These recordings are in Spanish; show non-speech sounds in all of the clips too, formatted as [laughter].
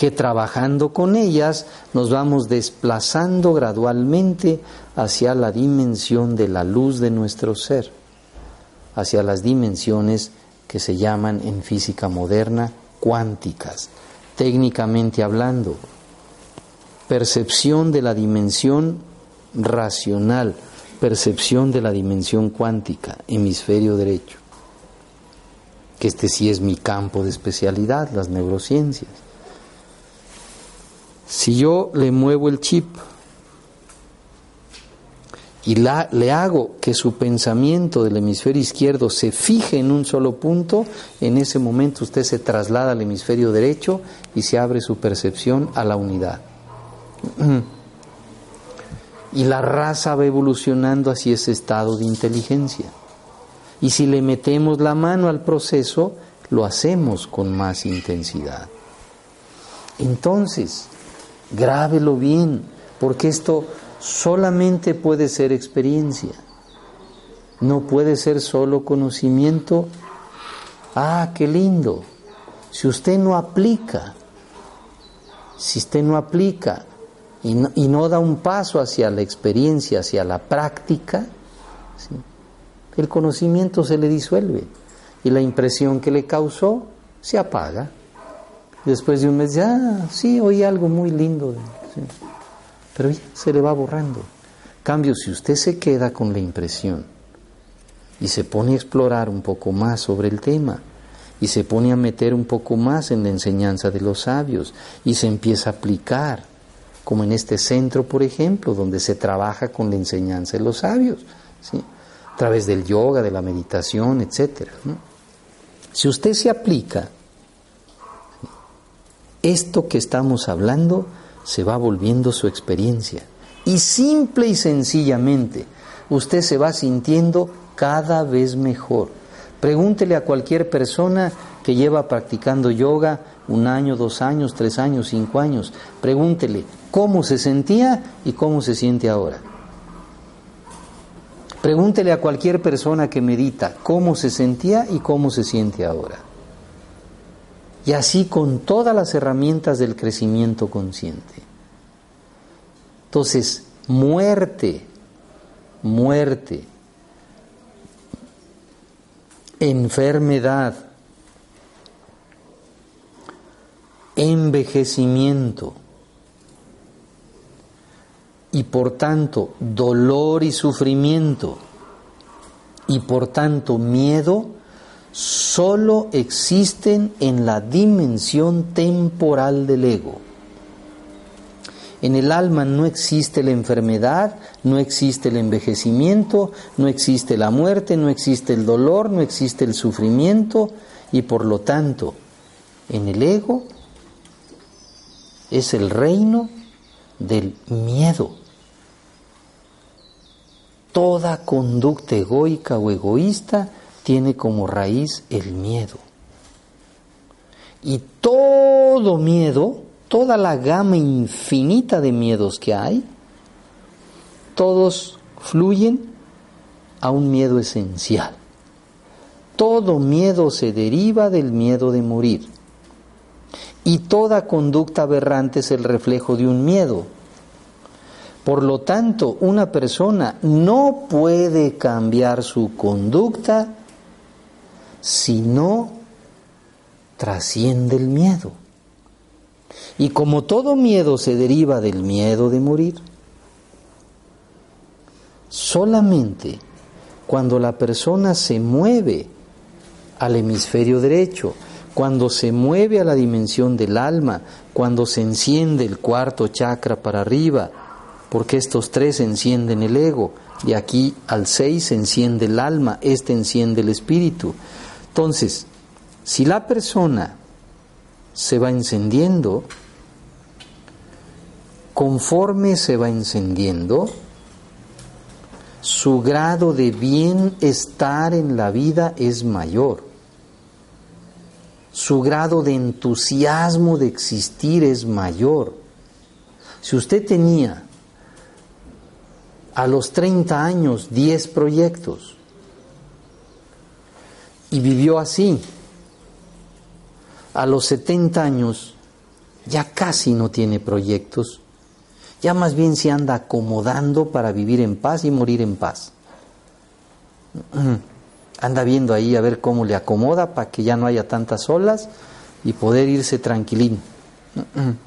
que trabajando con ellas nos vamos desplazando gradualmente hacia la dimensión de la luz de nuestro ser, hacia las dimensiones que se llaman en física moderna cuánticas, técnicamente hablando, percepción de la dimensión racional, percepción de la dimensión cuántica, hemisferio derecho, que este sí es mi campo de especialidad, las neurociencias. Si yo le muevo el chip y le hago que su pensamiento del hemisferio izquierdo se fije en un solo punto, en ese momento usted se traslada al hemisferio derecho y se abre su percepción a la unidad. [clears throat] Y la raza va evolucionando hacia ese estado de inteligencia. Y si le metemos la mano al proceso, lo hacemos con más intensidad. Entonces, Grábelo bien, porque esto solamente puede ser experiencia. No puede ser solo conocimiento. Ah, qué lindo. Si usted no aplica, si usted no aplica y no, da un paso hacia la experiencia, hacia la práctica, el conocimiento se le disuelve y la impresión que le causó se apaga. Después de un mes, ya, sí, oí algo muy lindo. Pero ya se le va borrando. Cambio, si usted se queda con la impresión y se pone a explorar un poco más sobre el tema, y se pone a meter un poco más en la enseñanza de los sabios, y se empieza a aplicar, como en este centro, por ejemplo, donde se trabaja con la enseñanza de los sabios, ¿sí? a través del yoga, de la meditación, etc. Si usted se aplica, esto que estamos hablando se va volviendo su experiencia. Y simple y sencillamente, usted se va sintiendo cada vez mejor. Pregúntele a cualquier persona que lleva practicando yoga un año, dos años, tres años, cinco años. Pregúntele cómo se sentía y cómo se siente ahora. Pregúntele a cualquier persona que medita cómo se sentía y cómo se siente ahora y así con todas las herramientas del crecimiento consciente. Entonces, muerte, muerte, enfermedad, envejecimiento y por tanto dolor y sufrimiento y por tanto miedo solo existen en la dimensión temporal del ego. En el alma no existe la enfermedad, no existe el envejecimiento, no existe la muerte, no existe el dolor, no existe el sufrimiento y por lo tanto en el ego es el reino del miedo. Toda conducta egoica o egoísta tiene como raíz el miedo. Y todo miedo, toda la gama infinita de miedos que hay, todos fluyen a un miedo esencial. Todo miedo se deriva del miedo de morir. y toda conducta aberrante es el reflejo de un miedo. Por lo tanto, una persona no puede cambiar su conducta si no trasciende el miedo. Y como todo miedo se deriva del miedo de morir, solamente cuando la persona se mueve al hemisferio derecho, cuando se mueve a la dimensión del alma, cuando se enciende el cuarto chakra para arriba, porque estos tres encienden el ego, de aquí al seis se enciende el alma, este enciende el espíritu. Entonces, si la persona se va encendiendo, conforme se va encendiendo, su grado de bienestar en la vida es mayor. Su grado de entusiasmo de existir es mayor. Si usted tenía a los 30 años 10 proyectos y vivió así, a los 70 años ya casi no tiene proyectos, ya más bien se anda acomodando para vivir en paz y morir en paz. [clears throat] Anda viendo ahí a ver cómo le acomoda para que ya no haya tantas olas y poder irse tranquilín. [clears throat]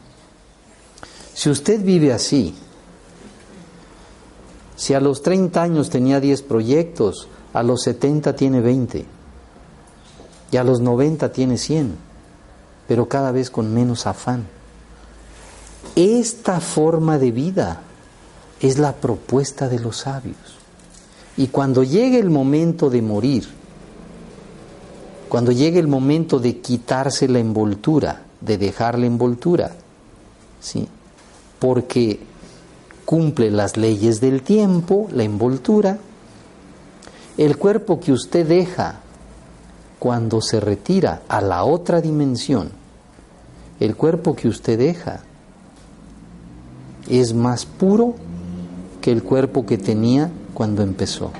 Si usted vive así, si a los 30 años tenía 10 proyectos, a los 70 tiene 20 y a los 90 tiene 100, pero cada vez con menos afán. Esta forma de vida es la propuesta de los sabios. Y cuando llegue el momento de morir, cuando llegue el momento de quitarse la envoltura, de dejar la envoltura, ¿sí? porque cumple las leyes del tiempo, la envoltura, el cuerpo que usted deja cuando se retira a la otra dimensión, el cuerpo que usted deja es más puro que el cuerpo que tenía cuando empezó.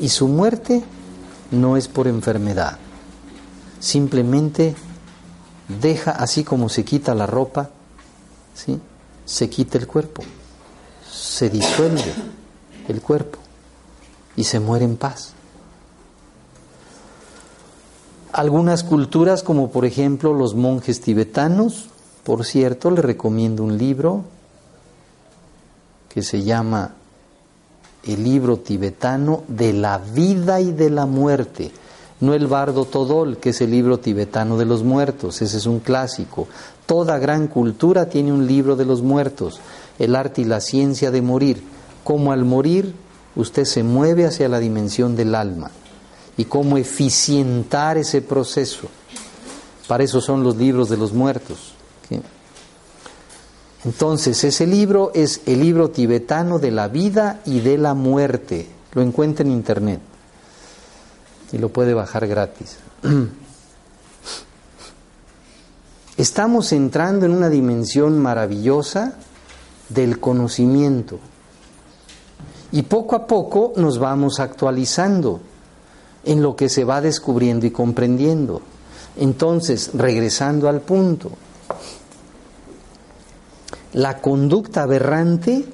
Y su muerte no es por enfermedad, simplemente deja así como se quita la ropa, ¿sí? se quita el cuerpo, se disuelve el cuerpo y se muere en paz. Algunas culturas, como por ejemplo los monjes tibetanos, por cierto, le recomiendo un libro que se llama El libro tibetano de la vida y de la muerte. No el Bardo Todol, que es el libro tibetano de los muertos, ese es un clásico. Toda gran cultura tiene un libro de los muertos, el arte y la ciencia de morir. Como al morir usted se mueve hacia la dimensión del alma y cómo eficientar ese proceso. Para eso son los libros de los muertos. Entonces, ese libro es el libro tibetano de la vida y de la muerte. Lo encuentra en internet y lo puede bajar gratis. [clears throat] Estamos entrando en una dimensión maravillosa del conocimiento y poco a poco nos vamos actualizando en lo que se va descubriendo y comprendiendo. Entonces, regresando al punto, la conducta aberrante,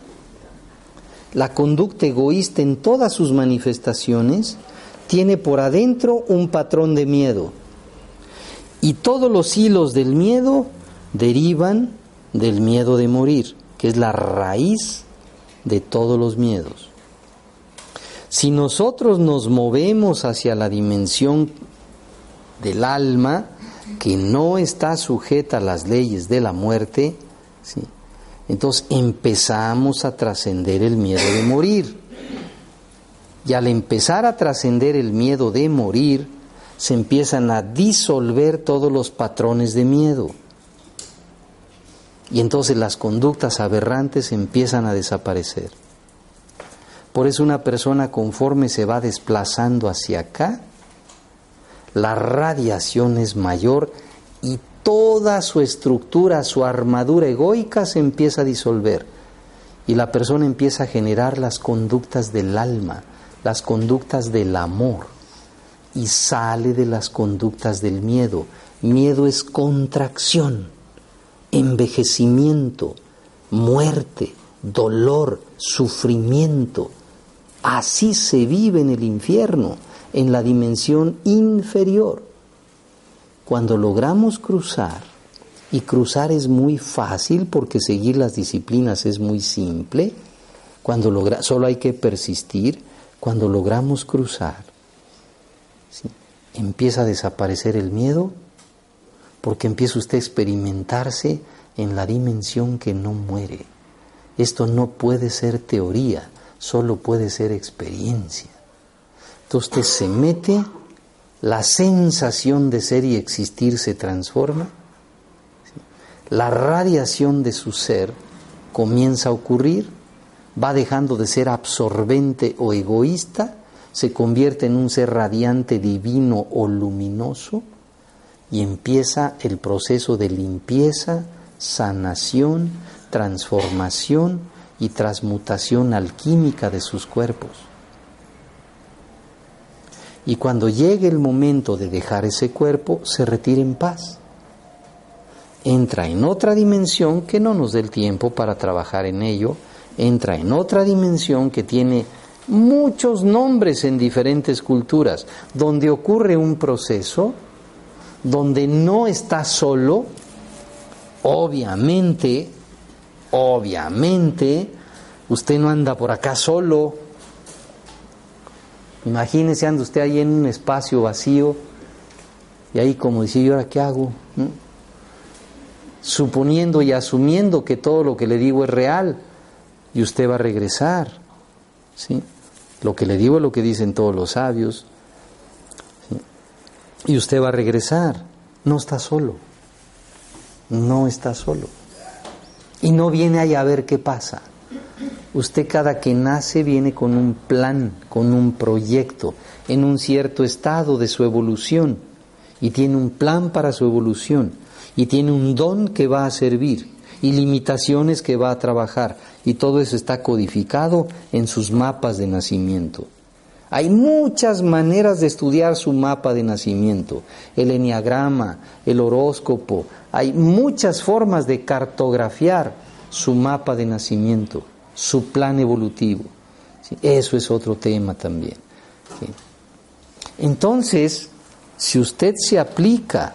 la conducta egoísta en todas sus manifestaciones, tiene por adentro un patrón de miedo. Y todos los hilos del miedo derivan del miedo de morir, que es la raíz de todos los miedos. Si nosotros nos movemos hacia la dimensión del alma, que no está sujeta a las leyes de la muerte, ¿sí? entonces empezamos a trascender el miedo de morir. Y al empezar a trascender el miedo de morir, se empiezan a disolver todos los patrones de miedo. Y entonces las conductas aberrantes empiezan a desaparecer. Por eso una persona conforme se va desplazando hacia acá, la radiación es mayor y toda su estructura, su armadura egoica se empieza a disolver y la persona empieza a generar las conductas del alma, las conductas del amor y sale de las conductas del miedo Miedo es contracción, envejecimiento, muerte, dolor, sufrimiento. Así se vive en el infierno, en la dimensión inferior. Cuando logramos cruzar, y cruzar es muy fácil porque seguir las disciplinas es muy simple, cuando logra, solo hay que persistir, cuando logramos cruzar, empieza a desaparecer el miedo porque empieza usted a experimentarse en la dimensión que no muere. Esto no puede ser teoría, solo puede ser experiencia. Entonces se mete, la sensación de ser y existir se transforma, la radiación de su ser comienza a ocurrir, va dejando de ser absorbente o egoísta, se convierte en un ser radiante, divino o luminoso, y empieza el proceso de limpieza, sanación, transformación y transmutación alquímica de sus cuerpos. Y cuando llegue el momento de dejar ese cuerpo, se retira en paz. Entra en otra dimensión que no nos dé el tiempo para trabajar en ello, entra en otra dimensión que tiene muchos nombres en diferentes culturas, donde ocurre un proceso donde no está solo, obviamente, obviamente, usted no anda por acá solo. Imagínese, anda usted ahí en un espacio vacío y ahí como decía, ¿y ahora qué hago? Suponiendo y asumiendo que todo lo que le digo es real y usted va a regresar. ¿sí? Lo que le digo es lo que dicen todos los sabios. Y usted va a regresar. No está solo. No está solo. Y no viene ahí a ver qué pasa. Usted cada que nace viene con un plan, con un proyecto, en un cierto estado de su evolución. Y tiene un plan para su evolución. Y tiene un don que va a servir. Y limitaciones que va a trabajar. Y todo eso está codificado en sus mapas de nacimiento. Hay muchas maneras de estudiar su mapa de nacimiento, el eniagrama, el horóscopo, hay muchas formas de cartografiar su mapa de nacimiento, su plan evolutivo. Eso es otro tema también. Entonces, si usted se aplica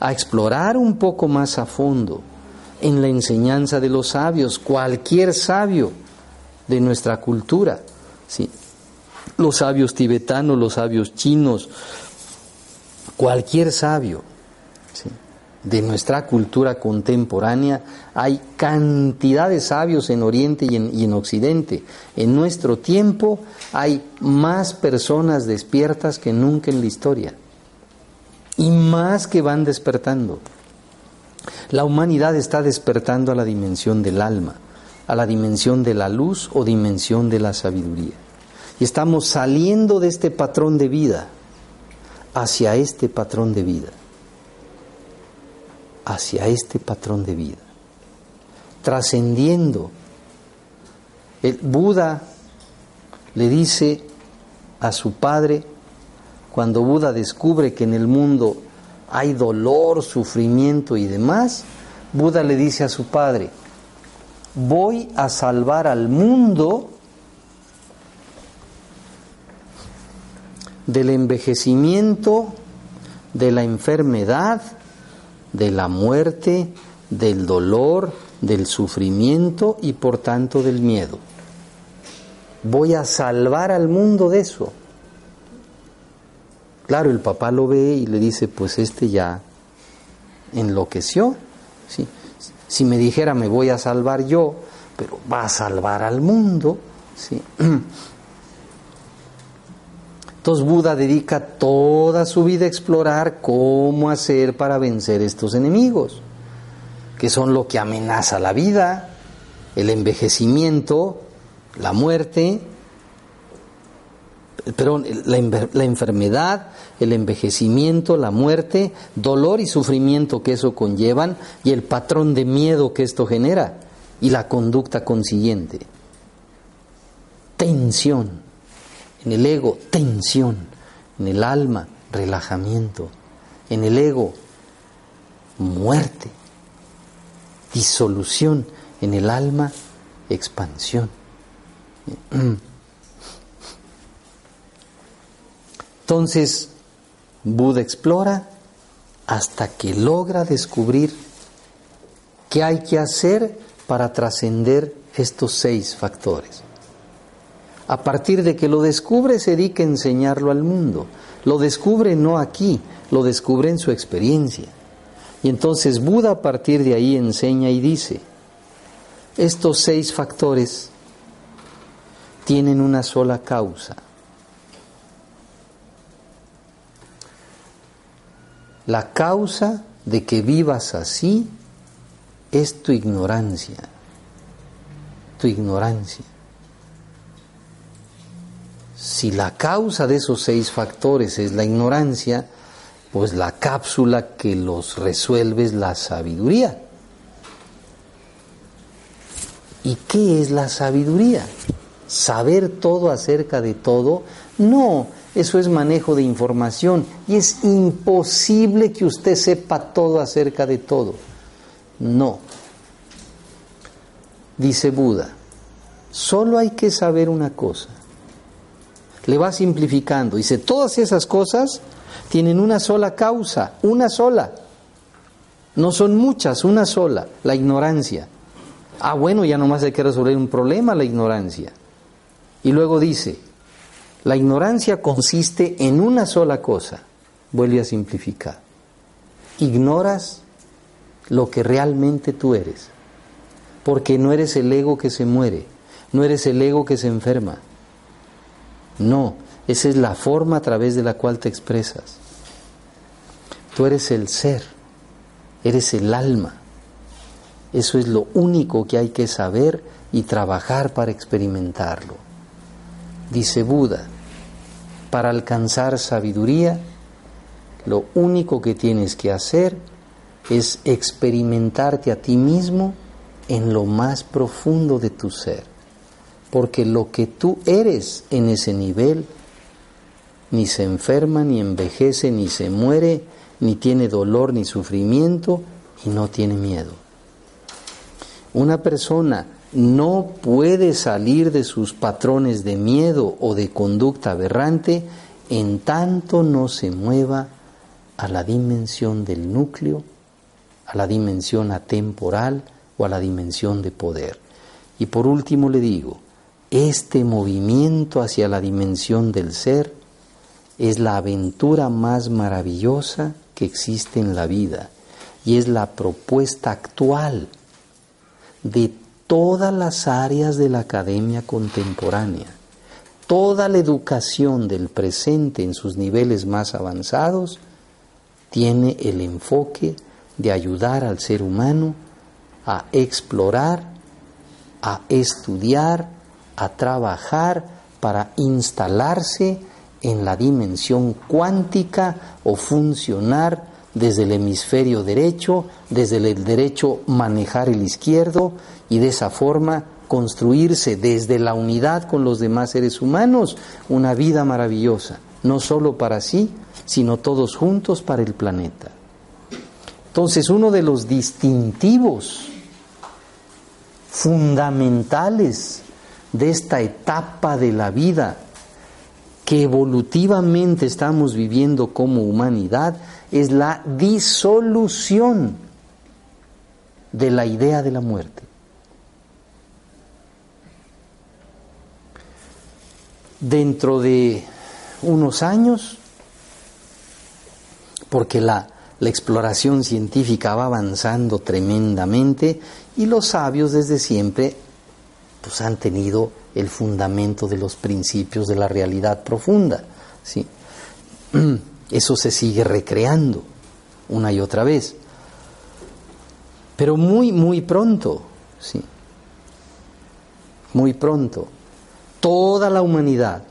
a explorar un poco más a fondo en la enseñanza de los sabios, cualquier sabio de nuestra cultura, ¿sí? Los sabios tibetanos, los sabios chinos, cualquier sabio de nuestra cultura contemporánea, hay cantidad de sabios en Oriente y en, y en Occidente. En nuestro tiempo hay más personas despiertas que nunca en la historia y más que van despertando. La humanidad está despertando a la dimensión del alma, a la dimensión de la luz o dimensión de la sabiduría. Y estamos saliendo de este patrón de vida hacia este patrón de vida. Hacia este patrón de vida. Trascendiendo. El Buda le dice a su padre, cuando Buda descubre que en el mundo hay dolor, sufrimiento y demás, Buda le dice a su padre, voy a salvar al mundo del envejecimiento, de la enfermedad, de la muerte, del dolor, del sufrimiento y por tanto del miedo. Voy a salvar al mundo de eso. Claro, el papá lo ve y le dice, pues este ya enloqueció. ¿sí? Si me dijera, me voy a salvar yo, pero va a salvar al mundo. ¿sí? [clears throat] Entonces Buda dedica toda su vida a explorar cómo hacer para vencer estos enemigos, que son lo que amenaza la vida, el envejecimiento, la muerte, perdón, la, la enfermedad, el envejecimiento, la muerte, dolor y sufrimiento que eso conllevan y el patrón de miedo que esto genera y la conducta consiguiente. Tensión en el ego, tensión. En el alma, relajamiento. En el ego, muerte, disolución en el alma, expansión. Entonces, Buda explora hasta que logra descubrir qué hay que hacer para trascender estos seis factores. A partir de que lo descubre, se dedica a enseñarlo al mundo. Lo descubre no aquí, lo descubre en su experiencia. Y entonces Buda a partir de ahí enseña y dice, estos seis factores tienen una sola causa. La causa de que vivas así es tu ignorancia, tu ignorancia. Si la causa de esos seis factores es la ignorancia, pues la cápsula que los resuelve es la sabiduría. ¿Y qué es la sabiduría? ¿Saber todo acerca de todo? No, eso es manejo de información y es imposible que usted sepa todo acerca de todo. No. Dice Buda, solo hay que saber una cosa. Le va simplificando. Dice, todas esas cosas tienen una sola causa, una sola. No son muchas, una sola, la ignorancia. Ah, bueno, ya nomás hay que resolver un problema, la ignorancia. Y luego dice, la ignorancia consiste en una sola cosa. Vuelve a simplificar. Ignoras lo que realmente tú eres. Porque no eres el ego que se muere, no eres el ego que se enferma. No, esa es la forma a través de la cual te expresas. Tú eres el ser, eres el alma. Eso es lo único que hay que saber y trabajar para experimentarlo. Dice Buda, para alcanzar sabiduría, lo único que tienes que hacer es experimentarte a ti mismo en lo más profundo de tu ser. Porque lo que tú eres en ese nivel ni se enferma, ni envejece, ni se muere, ni tiene dolor, ni sufrimiento, y no tiene miedo. Una persona no puede salir de sus patrones de miedo o de conducta aberrante en tanto no se mueva a la dimensión del núcleo, a la dimensión atemporal o a la dimensión de poder. Y por último le digo, este movimiento hacia la dimensión del ser es la aventura más maravillosa que existe en la vida y es la propuesta actual de todas las áreas de la academia contemporánea. Toda la educación del presente en sus niveles más avanzados tiene el enfoque de ayudar al ser humano a explorar, a estudiar, a trabajar para instalarse en la dimensión cuántica o funcionar desde el hemisferio derecho, desde el derecho manejar el izquierdo y de esa forma construirse desde la unidad con los demás seres humanos una vida maravillosa, no solo para sí, sino todos juntos para el planeta. Entonces uno de los distintivos fundamentales de esta etapa de la vida que evolutivamente estamos viviendo como humanidad es la disolución de la idea de la muerte. Dentro de unos años, porque la, exploración científica va avanzando tremendamente y los sabios desde siempre pues han tenido el fundamento de los principios de la realidad profunda. ¿sí? [clears throat] Eso se sigue recreando una y otra vez. Pero muy, muy pronto, ¿sí? Muy pronto, toda la humanidad,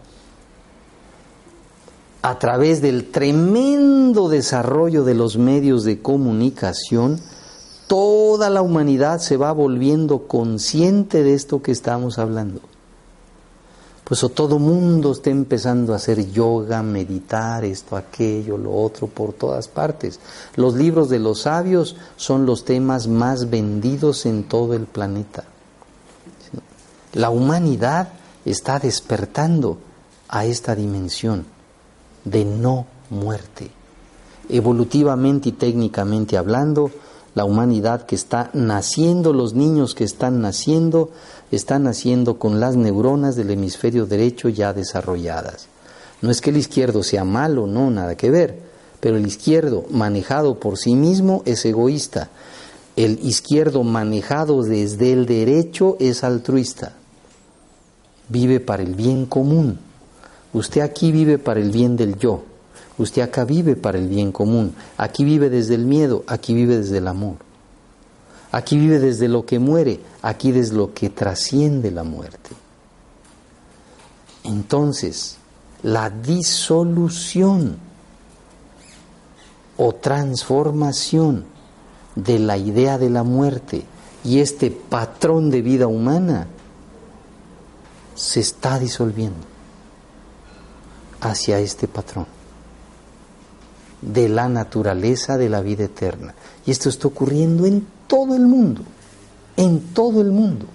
a través del tremendo desarrollo de los medios de comunicación, toda la humanidad se va volviendo consciente de esto que estamos hablando. Pues o todo mundo está empezando a hacer yoga, meditar, esto, aquello, lo otro, por todas partes. Los libros de los sabios son los temas más vendidos en todo el planeta. La humanidad está despertando a esta dimensión de no muerte. Evolutivamente y técnicamente hablando, la humanidad que está naciendo, los niños que están naciendo, están naciendo con las neuronas del hemisferio derecho ya desarrolladas. No es que el izquierdo sea malo, no, nada que ver, pero el izquierdo manejado por sí mismo es egoísta. El izquierdo manejado desde el derecho es altruista. Vive para el bien común. Usted aquí vive para el bien del yo. Usted acá vive para el bien común. Aquí vive desde el miedo, aquí vive desde el amor. Aquí vive desde lo que muere, aquí desde lo que trasciende la muerte. Entonces, la disolución o transformación de la idea de la muerte y este patrón de vida humana se está disolviendo hacia este patrón de la naturaleza de la vida eterna. Y esto está ocurriendo en todo el mundo, en todo el mundo,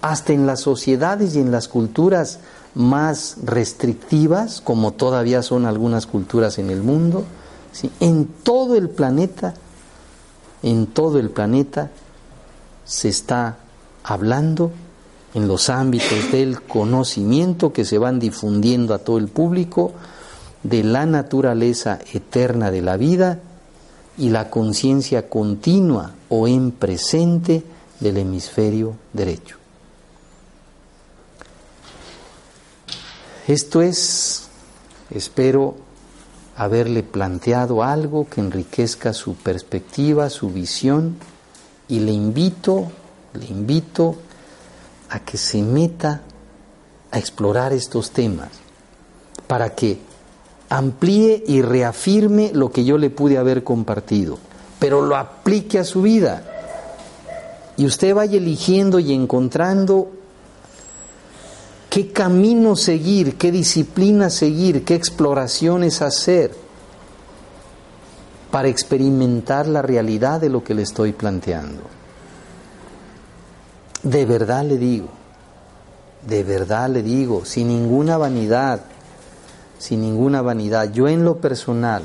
hasta en las sociedades y en las culturas más restrictivas, como todavía son algunas culturas en el mundo, en todo el planeta, en todo el planeta se está hablando en los ámbitos del conocimiento que se van difundiendo a todo el público, de la naturaleza eterna de la vida y la conciencia continua o en presente del hemisferio derecho. Esto es, espero haberle planteado algo que enriquezca su perspectiva, su visión y le invito, le invito a que se meta a explorar estos temas para que amplíe y reafirme lo que yo le pude haber compartido, pero lo aplique a su vida. Y usted vaya eligiendo y encontrando qué camino seguir, qué disciplina seguir, qué exploraciones hacer para experimentar la realidad de lo que le estoy planteando. De verdad le digo, de verdad le digo, sin ninguna vanidad, sin ninguna vanidad. Yo en lo personal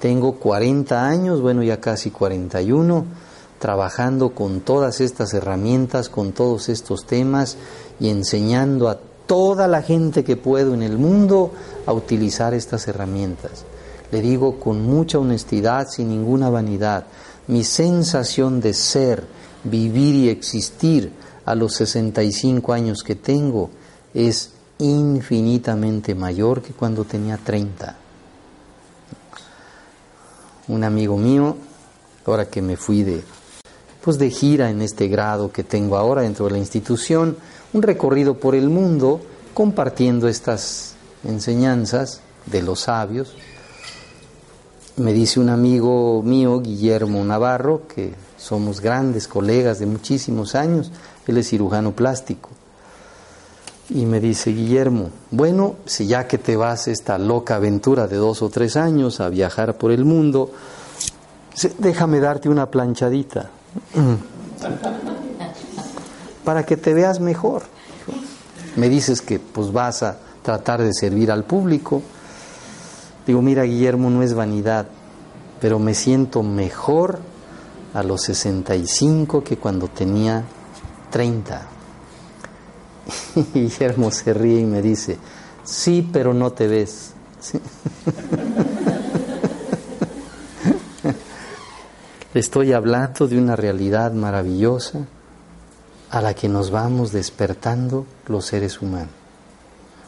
tengo 40 años, bueno ya casi 41, trabajando con todas estas herramientas, con todos estos temas y enseñando a toda la gente que puedo en el mundo a utilizar estas herramientas. Le digo con mucha honestidad, sin ninguna vanidad, mi sensación de ser, vivir y existir a los 65 años que tengo es infinitamente mayor que cuando tenía 30. Un amigo mío, ahora que me fui de, pues de gira en este grado que tengo ahora dentro de la institución, un recorrido por el mundo compartiendo estas enseñanzas de los sabios. Me dice un amigo mío, Guillermo Navarro, que somos grandes colegas de muchísimos años, él es cirujano plástico y me dice, Guillermo, bueno, si ya que te vas esta loca aventura de dos o tres años a viajar por el mundo, déjame darte una planchadita [clears throat] para que te veas mejor. Me dices que pues vas a tratar de servir al público. Digo, mira Guillermo, no es vanidad, pero me siento mejor a los 65 que cuando tenía 30. Y [laughs] Guillermo se ríe y me dice, sí, pero no te ves. [laughs] Estoy hablando de una realidad maravillosa a la que nos vamos despertando los seres humanos.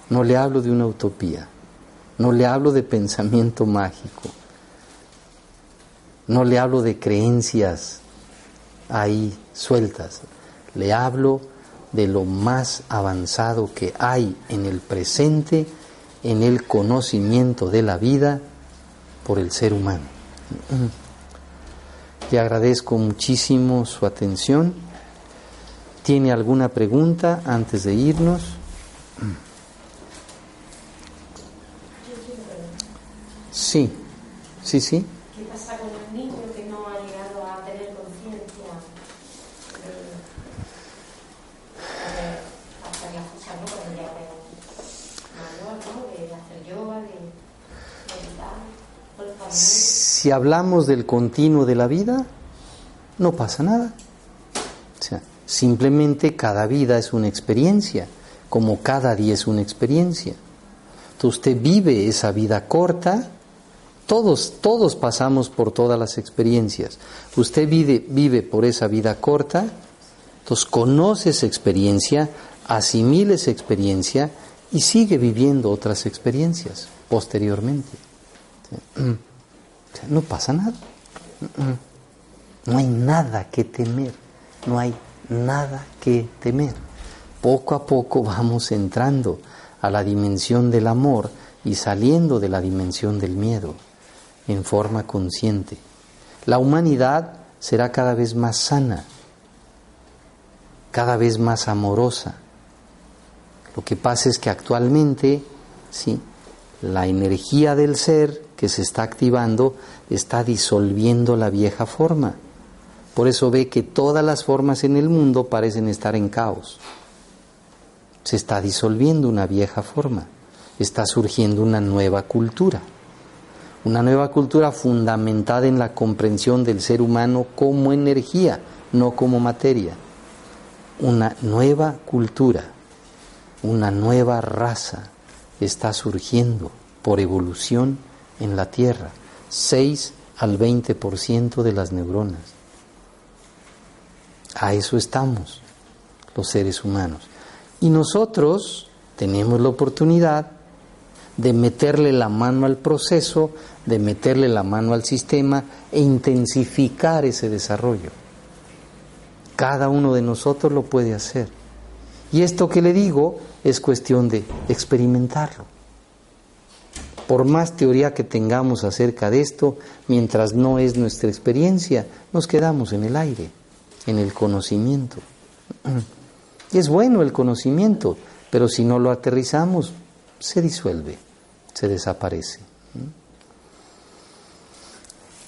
No le hablo de una utopía, no le hablo de pensamiento mágico, no le hablo de creencias ahí sueltas, le hablo de lo más avanzado que hay en el presente, en el conocimiento de la vida por el ser humano. Mm. Le agradezco muchísimo su atención. ¿Tiene alguna pregunta antes de irnos? Mm. Sí, sí, sí. Si hablamos del continuo de la vida, no pasa nada. Simplemente cada vida es una experiencia, como cada día es una experiencia. Entonces usted vive esa vida corta, todos, todos pasamos por todas las experiencias. Usted vive, vive por esa vida corta, entonces conoce esa experiencia, asimila esa experiencia y sigue viviendo otras experiencias posteriormente. [clears throat] No pasa nada. No hay nada que temer. No hay nada que temer. Poco a poco vamos entrando a la dimensión del amor y saliendo de la dimensión del miedo en forma consciente. La humanidad será cada vez más sana, cada vez más amorosa. Lo que pasa es que actualmente, sí, la energía del ser que se está activando está disolviendo la vieja forma. Por eso ve que todas las formas en el mundo parecen estar en caos. Se está disolviendo una vieja forma, está surgiendo una nueva cultura. Una nueva cultura fundamentada en la comprensión del ser humano como energía, no como materia. Una nueva cultura, una nueva raza está surgiendo por evolución en la Tierra. 6 al 20% de las neuronas. A eso estamos los seres humanos. Y nosotros tenemos la oportunidad de meterle la mano al proceso, de meterle la mano al sistema e intensificar ese desarrollo. Cada uno de nosotros lo puede hacer. Y esto que le digo es cuestión de experimentarlo. Por más teoría que tengamos acerca de esto, mientras no es nuestra experiencia, nos quedamos en el aire, en el conocimiento. Y [clears throat] es bueno el conocimiento, pero si no lo aterrizamos, se disuelve, se desaparece.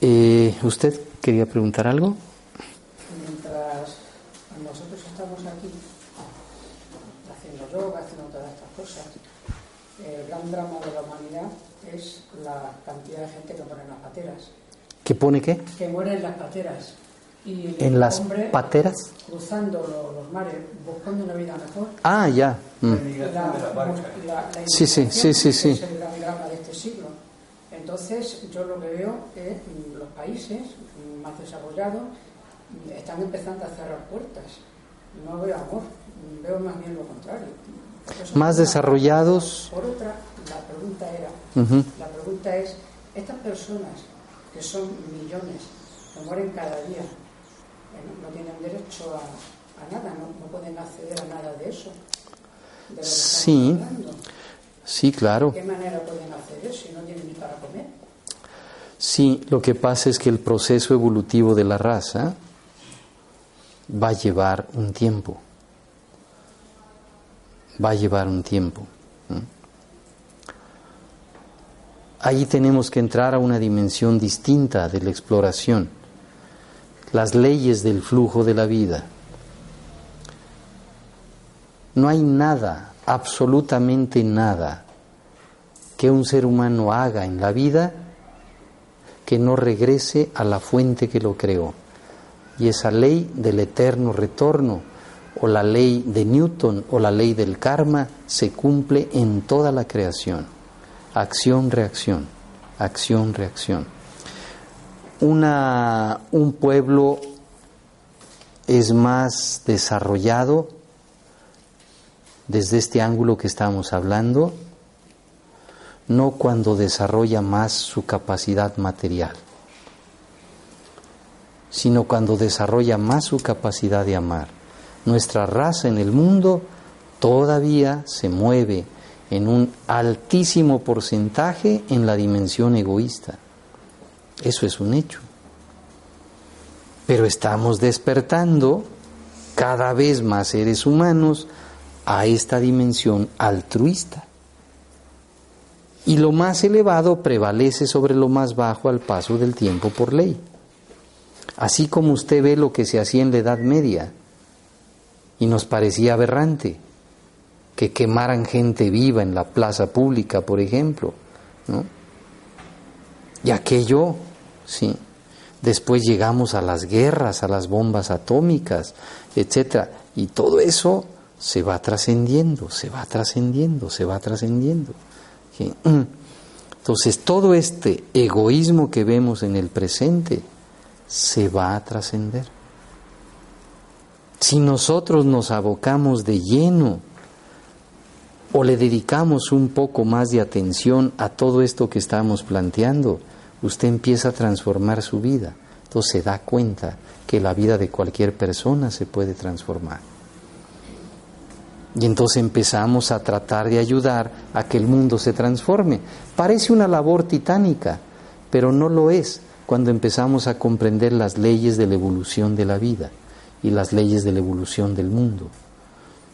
Eh, ¿Usted quería preguntar algo? Mientras nosotros estamos aquí haciendo yoga, haciendo todas estas cosas, el gran drama de la humanidad es la cantidad de gente que muere en las pateras. ¿Qué pone qué? Que muere en las pateras. Y el ¿En las hombre pateras? cruzando lo- los, mares, buscando una vida mejor. Ah, ya. mm. La, la- la Sí, sí, sí, sí, sí. Es el gran drama de este siglo. Entonces, yo lo que veo es los países más desarrollados están empezando a cerrar puertas. No veo amor, veo más bien lo contrario. Más desarrollados. Por otra, la pregunta era, Ujú. la pregunta es, estas personas que son millones, que mueren cada día, eh, no tienen derecho a, a nada, no, no pueden acceder a nada de eso. de lo que estamos Sí. hablando. Sí, claro. ¿De qué manera pueden hacer eso si no tienen ni para comer? Sí, lo que pasa es que el proceso evolutivo de la raza va a llevar un tiempo. Va a llevar un tiempo. Ahí tenemos que entrar a una dimensión distinta de la exploración, las leyes del flujo de la vida. No hay nada, absolutamente nada, que un ser humano haga en la vida que no regrese a la fuente que lo creó. Y esa ley del eterno retorno, o la ley de Newton, o la ley del karma, se cumple en toda la creación. Acción-reacción, acción-reacción. Una, un pueblo es más desarrollado desde este ángulo que estamos hablando, no cuando desarrolla más su capacidad material, sino cuando desarrolla más su capacidad de amar. Nuestra raza en el mundo todavía se mueve en un altísimo porcentaje en la dimensión egoísta. Eso es un hecho. Pero estamos despertando cada vez más seres humanos a esta dimensión altruista. Y lo más elevado prevalece sobre lo más bajo al paso del tiempo por ley. Así como usted ve lo que se hacía en la Edad Media y nos parecía aberrante que quemaran gente viva en la plaza pública, por ejemplo, ¿no? Y aquello, sí. Después llegamos a las guerras, a las bombas atómicas, etcétera, y todo eso se va trascendiendo, se va trascendiendo, se va trascendiendo. Entonces, todo este egoísmo que vemos en el presente se va a trascender. Si nosotros nos abocamos de lleno o le dedicamos un poco más de atención a todo esto que estamos planteando, usted empieza a transformar su vida. Entonces se da cuenta que la vida de cualquier persona se puede transformar. Y entonces empezamos a tratar de ayudar a que el mundo se transforme. Parece una labor titánica, pero no lo es cuando empezamos a comprender las leyes de la evolución de la vida y las leyes de la evolución del mundo.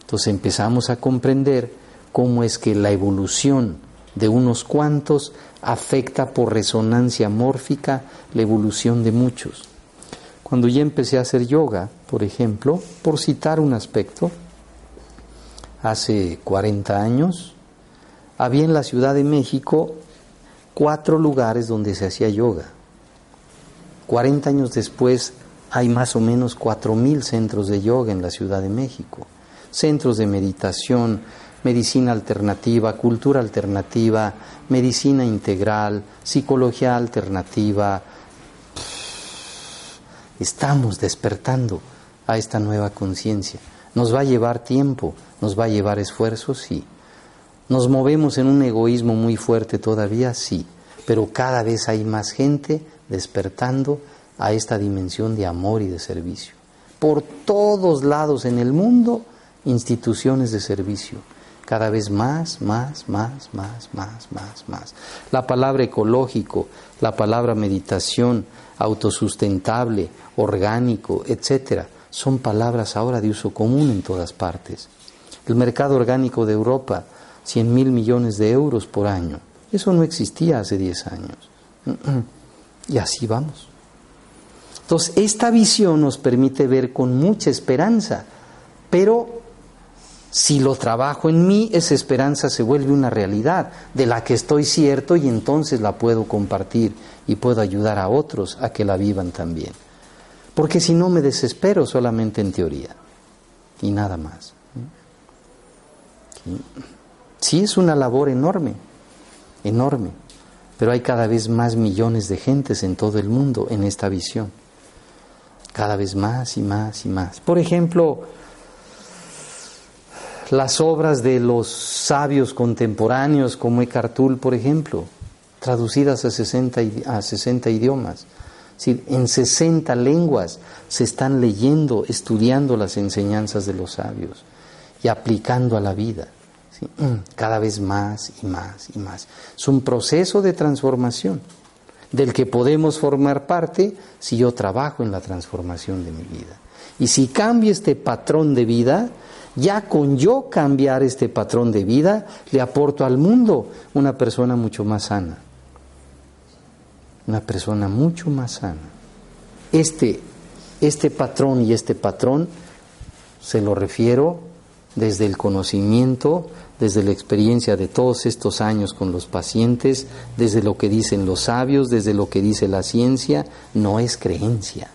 Entonces empezamos a comprender cómo es que la evolución de unos cuantos afecta por resonancia mórfica la evolución de muchos. Cuando ya empecé a hacer yoga, por ejemplo, por citar un aspecto, hace 40 años, había en la Ciudad de México cuatro lugares donde se hacía yoga. 40 años después hay más o menos 4.000 centros de yoga en la Ciudad de México, centros de meditación, medicina alternativa, cultura alternativa, medicina integral, psicología alternativa. Estamos despertando a esta nueva conciencia. Nos va a llevar tiempo, nos va a llevar esfuerzo, sí. Nos movemos en un egoísmo muy fuerte todavía, sí, pero cada vez hay más gente despertando a esta dimensión de amor y de servicio. Por todos lados en el mundo, instituciones de servicio. Cada vez más, más, más, más, más, más, más. La palabra ecológico, la palabra meditación, autosustentable, orgánico, etcétera, son palabras ahora de uso común en todas partes. El mercado orgánico de Europa, 100 mil millones de euros por año. Eso no existía hace 10 años. Y así vamos. Entonces, esta visión nos permite ver con mucha esperanza, pero si lo trabajo en mí, esa esperanza se vuelve una realidad de la que estoy cierto y entonces la puedo compartir y puedo ayudar a otros a que la vivan también. Porque si no me desespero solamente en teoría y nada más. Sí, es una labor enorme, enorme, pero hay cada vez más millones de gentes en todo el mundo en esta visión. Cada vez más y más y más. Por ejemplo, las obras de los sabios contemporáneos como Eckhart Tolle, por ejemplo, traducidas a 60, a 60 idiomas. en 60 lenguas se están leyendo, estudiando las enseñanzas de los sabios y aplicando a la vida. Mm, cada vez más y más y más. Es un proceso de transformación del que podemos formar parte si yo trabajo en la transformación de mi vida. Y si cambio este patrón de vida, ya con yo cambiar este patrón de vida, le aporto al mundo una persona mucho más sana. Una persona mucho más sana. Este, este patrón y este patrón se lo refiero desde el conocimiento, desde la experiencia de todos estos años con los pacientes, desde lo que dicen los sabios, desde lo que dice la ciencia, no es creencia,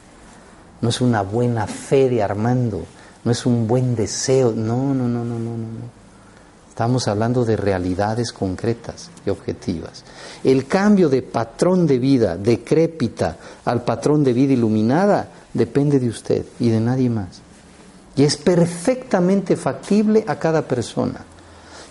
no es una buena fe de Armando, no es un buen deseo, no, no, no, no, no, no. Estamos hablando de realidades concretas y objetivas. El cambio de patrón de vida decrépita al patrón de vida iluminada depende de usted y de nadie más. Y es perfectamente factible a cada persona.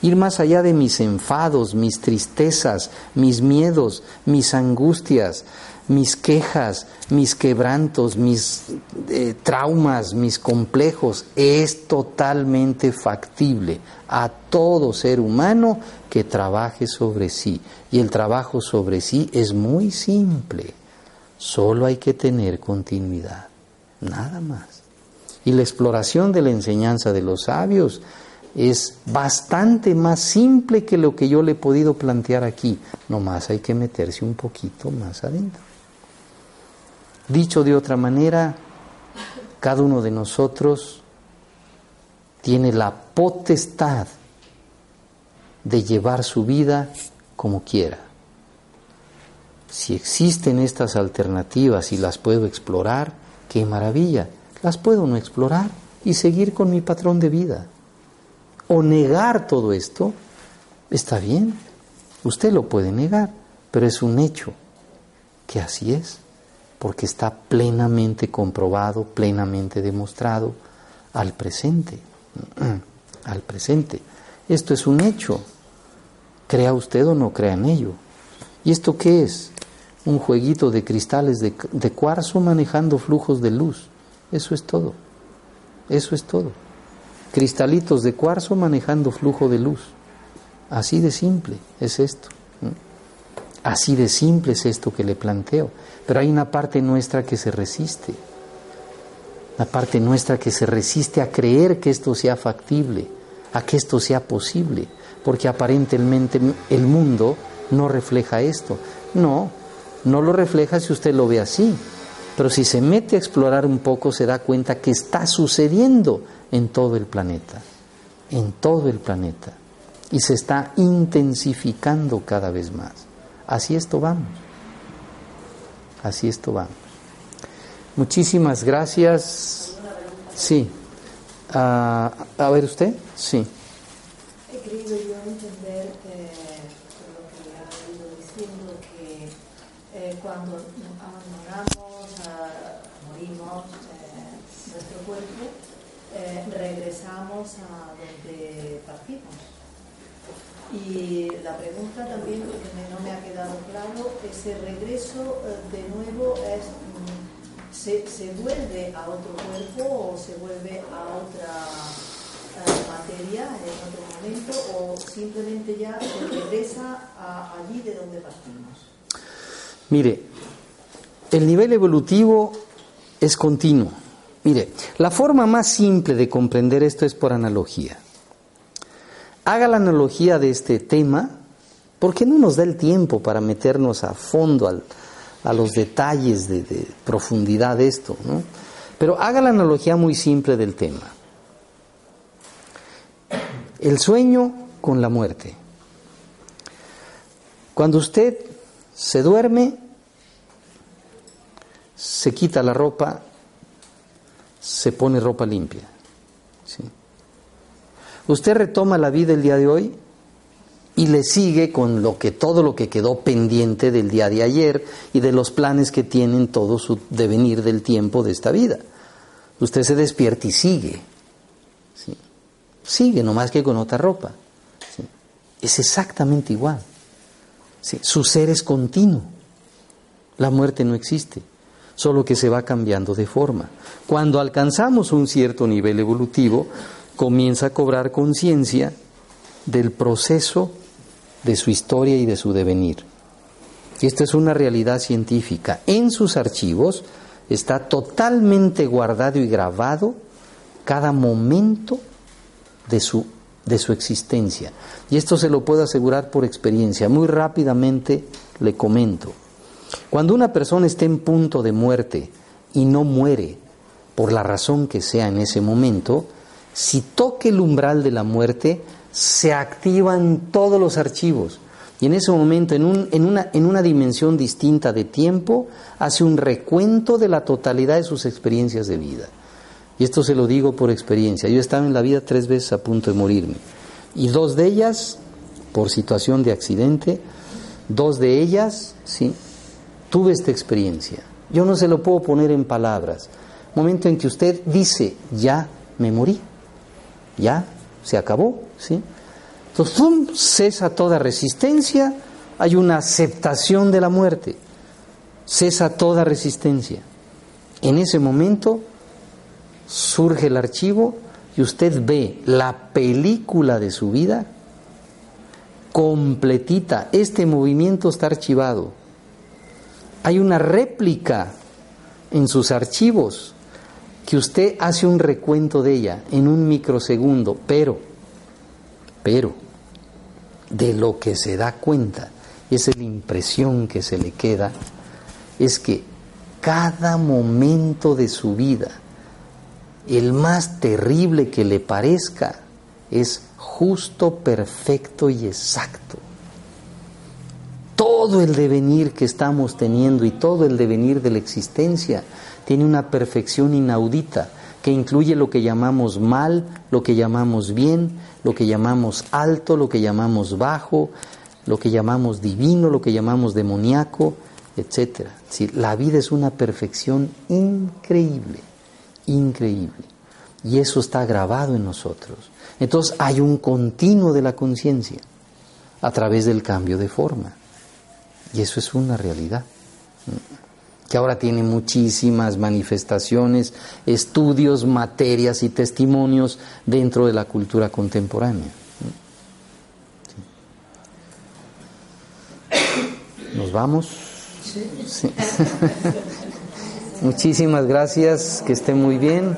Ir más allá de mis enfados, mis tristezas, mis miedos, mis angustias, mis quejas, mis quebrantos, mis eh, traumas, mis complejos, es totalmente factible a todo ser humano que trabaje sobre sí. Y el trabajo sobre sí es muy simple, solo hay que tener continuidad, nada más. Y la exploración de la enseñanza de los sabios es bastante más simple que lo que yo le he podido plantear aquí. Nomás hay que meterse un poquito más adentro. Dicho de otra manera, cada uno de nosotros tiene la potestad de llevar su vida como quiera. Si existen estas alternativas y las puedo explorar, qué maravilla. Las puedo no explorar y seguir con mi patrón de vida. O negar todo esto, está bien. Usted lo puede negar, pero es un hecho que así es porque está plenamente comprobado, plenamente demostrado al presente, [clears throat] al presente. Esto es un hecho, crea usted o no crea en ello. ¿Y esto qué es? Un jueguito de cristales de, de cuarzo manejando flujos de luz. Eso es todo. Eso es todo. Cristalitos de cuarzo manejando flujo de luz. Así de simple es esto. Así de simple es esto que le planteo. Pero hay una parte nuestra que se resiste. La parte nuestra que se resiste a creer que esto sea factible, a que esto sea posible, porque aparentemente el mundo no refleja esto. No, no lo refleja si usted lo ve así. Pero si se mete a explorar un poco se da cuenta que está sucediendo en todo el planeta, en todo el planeta, y se está intensificando cada vez más. Así esto vamos. Así esto vamos. Muchísimas gracias. Sí. Ah, a ver usted. Sí. He querido yo entender eh, lo que ha ido diciendo que eh, cuando uh, morimos eh, nuestro cuerpo, eh, regresamos a donde partimos. Y la pregunta también, porque no me ha quedado claro, ese regreso eh, de nuevo es, mm, ¿se, ¿se, vuelve a otro cuerpo o se vuelve a otra uh, materia en otro momento o simplemente ya se regresa a allí de donde partimos? Mire, el nivel evolutivo es continuo. Mire, la forma más simple de comprender esto es por analogía haga la analogía de este tema, porque no nos da el tiempo para meternos a fondo al, a los detalles de, profundidad de esto, ¿no? Pero haga la analogía muy simple del tema. El sueño con la muerte. Cuando usted se duerme, se quita la ropa, se pone ropa limpia. ¿sí? Usted retoma la vida el día de hoy y le sigue con lo que todo lo que quedó pendiente del día de ayer y de los planes que tienen todo su devenir del tiempo de esta vida. Usted se despierta y sigue. ¿sí? Sigue, nomás que con otra ropa. Es exactamente igual. Su ser es continuo. La muerte no existe, solo que se va cambiando de forma. Cuando alcanzamos un cierto nivel evolutivo, comienza a cobrar conciencia del proceso de su historia y de su devenir. Y esto es una realidad científica. En sus archivos está totalmente guardado y grabado cada momento de su, de su existencia. Y esto se lo puedo asegurar por experiencia. Muy rápidamente le comento. Cuando una persona está en punto de muerte y no muere por la razón que sea en ese momento, si toque el umbral de la muerte, se activan todos los archivos. Y en ese momento, en, un, en, una, en una dimensión distinta de tiempo, hace un recuento de la totalidad de sus experiencias de vida. Y esto se lo digo por experiencia. Yo he estado en la vida tres veces a punto de morirme. Y dos de ellas, por situación de accidente, dos de ellas, sí, tuve esta experiencia. Yo no se lo puedo poner en palabras. Momento en que usted dice, ya me morí ya se acabó, ¿sí? Entonces, ¡pum! cesa toda resistencia, hay una aceptación de la muerte, cesa toda resistencia. En ese momento surge el archivo y usted ve la película de su vida completita. Este movimiento está archivado. Hay una réplica en sus archivos que usted hace un recuento de ella en un microsegundo, pero Pero de lo que se da cuenta, esa es la impresión que se le queda, es que cada momento de su vida, el más terrible que le parezca, es justo, perfecto y exacto. Todo el devenir que estamos teniendo y todo el devenir de la existencia tiene una perfección inaudita que incluye lo que llamamos mal, lo que llamamos bien, lo que llamamos alto, lo que llamamos bajo, lo que llamamos divino, lo que llamamos demoníaco, etc. la vida es una perfección increíble, increíble. Y eso está grabado en nosotros. Entonces hay un continuo de la conciencia a través del cambio de forma. Y eso es una realidad que ahora tiene muchísimas manifestaciones, estudios, materias y testimonios dentro de la cultura contemporánea. ¿Nos vamos? Sí. [laughs] Muchísimas gracias, que esté muy bien.